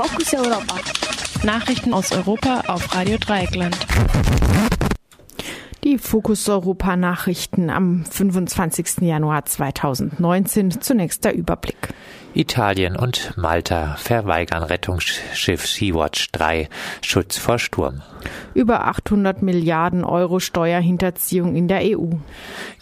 Fokus Europa. Nachrichten aus Europa auf Radio Dreieckland. Die Fokus Europa Nachrichten am 25. Januar 2019. Zunächst der Überblick. Italien und Malta verweigern Rettungsschiff Sea-Watch 3 Schutz vor Sturm. Über 800 Milliarden Euro Steuerhinterziehung in der EU.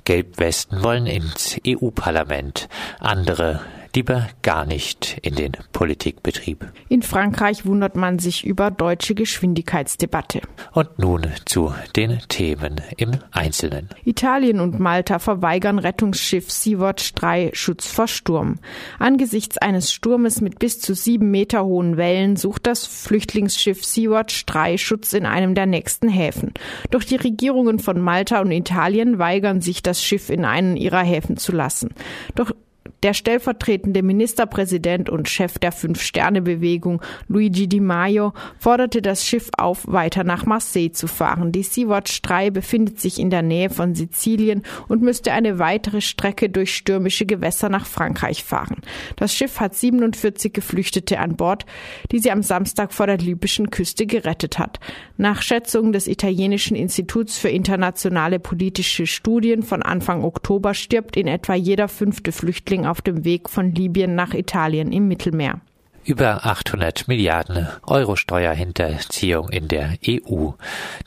Gelbwesten wollen ins EU-Parlament. Andere lieber gar nicht in den Politikbetrieb. In Frankreich wundert man sich über deutsche Geschwindigkeitsdebatte. Und nun zu den Themen im Einzelnen. Italien und Malta verweigern Rettungsschiff Sea-Watch 3 Schutz vor Sturm. Angesichts eines Sturmes mit bis zu sieben Meter hohen Wellen sucht das Flüchtlingsschiff Sea-Watch 3 Schutz in einem der nächsten Häfen. Doch die Regierungen von Malta und Italien weigern sich, das Schiff in einen ihrer Häfen zu lassen. Doch der stellvertretende Ministerpräsident und Chef der Fünf-Sterne-Bewegung, Luigi Di Maio, forderte das Schiff auf, weiter nach Marseille zu fahren. Die Sea-Watch 3 befindet sich in der Nähe von Sizilien und müsste eine weitere Strecke durch stürmische Gewässer nach Frankreich fahren. Das Schiff hat 47 Geflüchtete an Bord, die sie am Samstag vor der libyschen Küste gerettet hat. Nach Schätzungen des italienischen Instituts für internationale politische Studien von Anfang Oktober stirbt in etwa jeder fünfte Flüchtling auf dem Weg von Libyen nach Italien im Mittelmeer über 800 Milliarden Euro Steuerhinterziehung in der EU.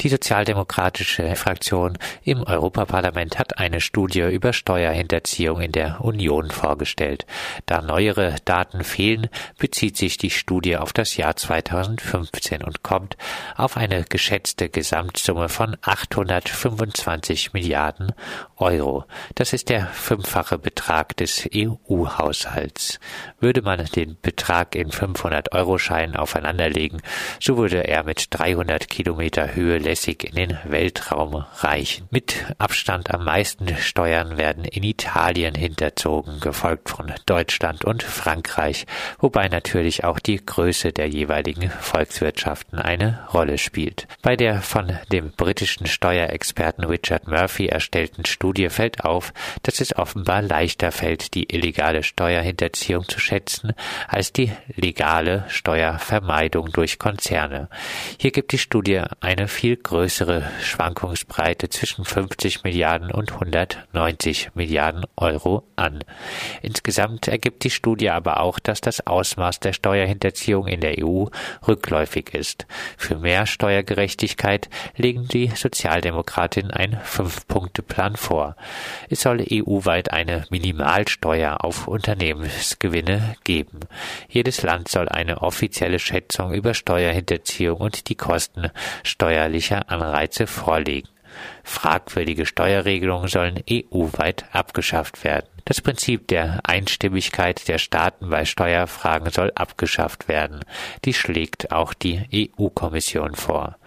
Die sozialdemokratische Fraktion im Europaparlament hat eine Studie über Steuerhinterziehung in der Union vorgestellt. Da neuere Daten fehlen, bezieht sich die Studie auf das Jahr 2015 und kommt auf eine geschätzte Gesamtsumme von 825 Milliarden Euro. Das ist der fünffache Betrag des EU-Haushalts. Würde man den Betrag in 500-Euro-Schein aufeinanderlegen, so würde er mit 300 Kilometer Höhe lässig in den Weltraum reichen. Mit Abstand am meisten Steuern werden in Italien hinterzogen, gefolgt von Deutschland und Frankreich, wobei natürlich auch die Größe der jeweiligen Volkswirtschaften eine Rolle spielt. Bei der von dem britischen Steuerexperten Richard Murphy erstellten Studie fällt auf, dass es offenbar leichter fällt, die illegale Steuerhinterziehung zu schätzen, als die legale Steuervermeidung durch Konzerne. Hier gibt die Studie eine viel größere Schwankungsbreite zwischen 50 Milliarden und 190 Milliarden Euro an. Insgesamt ergibt die Studie aber auch, dass das Ausmaß der Steuerhinterziehung in der EU rückläufig ist. Für mehr Steuergerechtigkeit legen die Sozialdemokratinnen einen Fünf-Punkte-Plan vor. Es soll EU-weit eine Minimalsteuer auf Unternehmensgewinne geben. Jedes Land soll eine offizielle Schätzung über Steuerhinterziehung und die Kosten steuerlicher Anreize vorlegen. Fragwürdige Steuerregelungen sollen EU-weit abgeschafft werden. Das Prinzip der Einstimmigkeit der Staaten bei Steuerfragen soll abgeschafft werden. Die schlägt auch die EU-Kommission vor.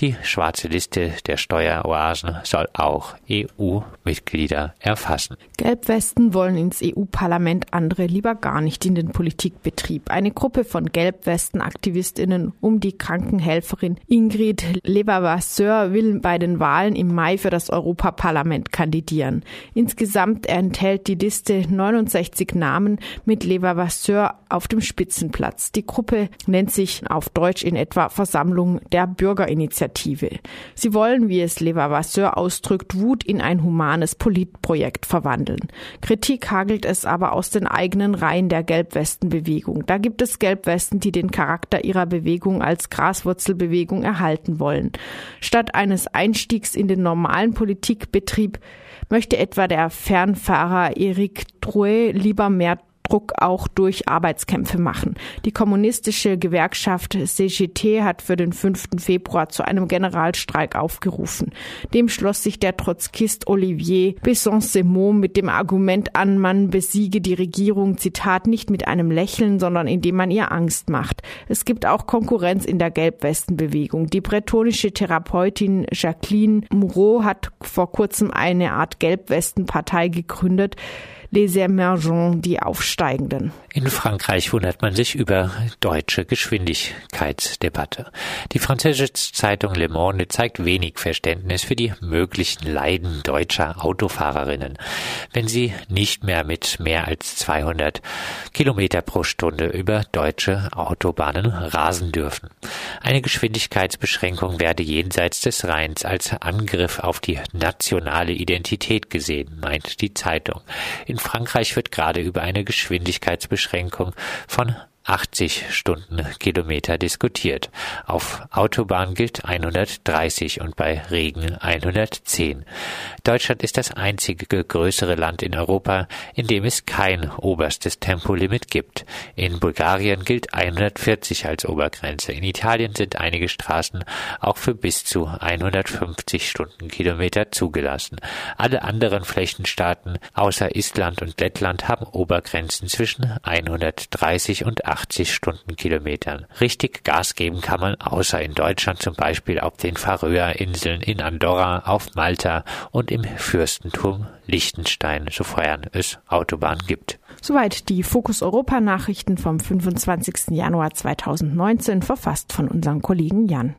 Die schwarze Liste der Steueroasen soll auch EU-Mitglieder erfassen. Gelbwesten wollen ins EU-Parlament, andere lieber gar nicht in den Politikbetrieb. Eine Gruppe von Gelbwesten-Aktivistinnen um die Krankenhelferin Ingrid Levervasseur will bei den Wahlen im Mai für das Europaparlament kandidieren. Insgesamt enthält die Liste 69 Namen mit Levervasseur auf dem Spitzenplatz. Die Gruppe nennt sich auf Deutsch in etwa Versammlung der Bürgerinitiative. Sie wollen, wie es Levervasseur ausdrückt, Wut in ein humanes Politprojekt verwandeln. Kritik hagelt es aber aus den eigenen Reihen der Gelbwestenbewegung. Da gibt es Gelbwesten, die den Charakter ihrer Bewegung als Graswurzelbewegung erhalten wollen. Statt eines Einstiegs in den normalen Politikbetrieb möchte etwa der Fernfahrer Eric Drouet lieber mehr Druck auch durch Arbeitskämpfe machen. Die kommunistische Gewerkschaft CGT hat für den 5. Februar zu einem Generalstreik aufgerufen. Dem schloss sich der Trotzkist Olivier Besson-Semont mit dem Argument an, man besiege die Regierung, Zitat, nicht mit einem Lächeln, sondern indem man ihr Angst macht. Es gibt auch Konkurrenz in der Gelbwestenbewegung. Die bretonische Therapeutin Jacqueline Moreau hat vor kurzem eine Art Gelbwestenpartei gegründet, Les Emergents, die Aufsteigenden. In Frankreich wundert man sich über deutsche Geschwindigkeitsdebatte. Die französische Zeitung Le Monde zeigt wenig Verständnis für die möglichen Leiden deutscher Autofahrerinnen, wenn sie nicht mehr mit mehr als 200 Kilometer pro Stunde über deutsche Autobahnen rasen dürfen. Eine Geschwindigkeitsbeschränkung werde jenseits des Rheins als Angriff auf die nationale Identität gesehen, meint die Zeitung. Frankreich wird gerade über eine Geschwindigkeitsbeschränkung von 80 Stundenkilometer diskutiert. Auf Autobahn gilt 130 und bei Regen 110. Deutschland ist das einzige größere Land in Europa, in dem es kein oberstes Tempolimit gibt. In Bulgarien gilt 140 als Obergrenze. In Italien sind einige Straßen auch für bis zu 150 Stundenkilometer zugelassen. Alle anderen Flächenstaaten außer Island und Lettland haben Obergrenzen zwischen 130 und 80 80 Stundenkilometern. Richtig Gas geben kann man außer in Deutschland zum Beispiel auf den Färöerinseln, in Andorra, auf Malta und im Fürstentum Liechtenstein, sofern es Autobahnen gibt. Soweit die Fokus Europa Nachrichten vom 25. Januar 2019, verfasst von unserem Kollegen Jan.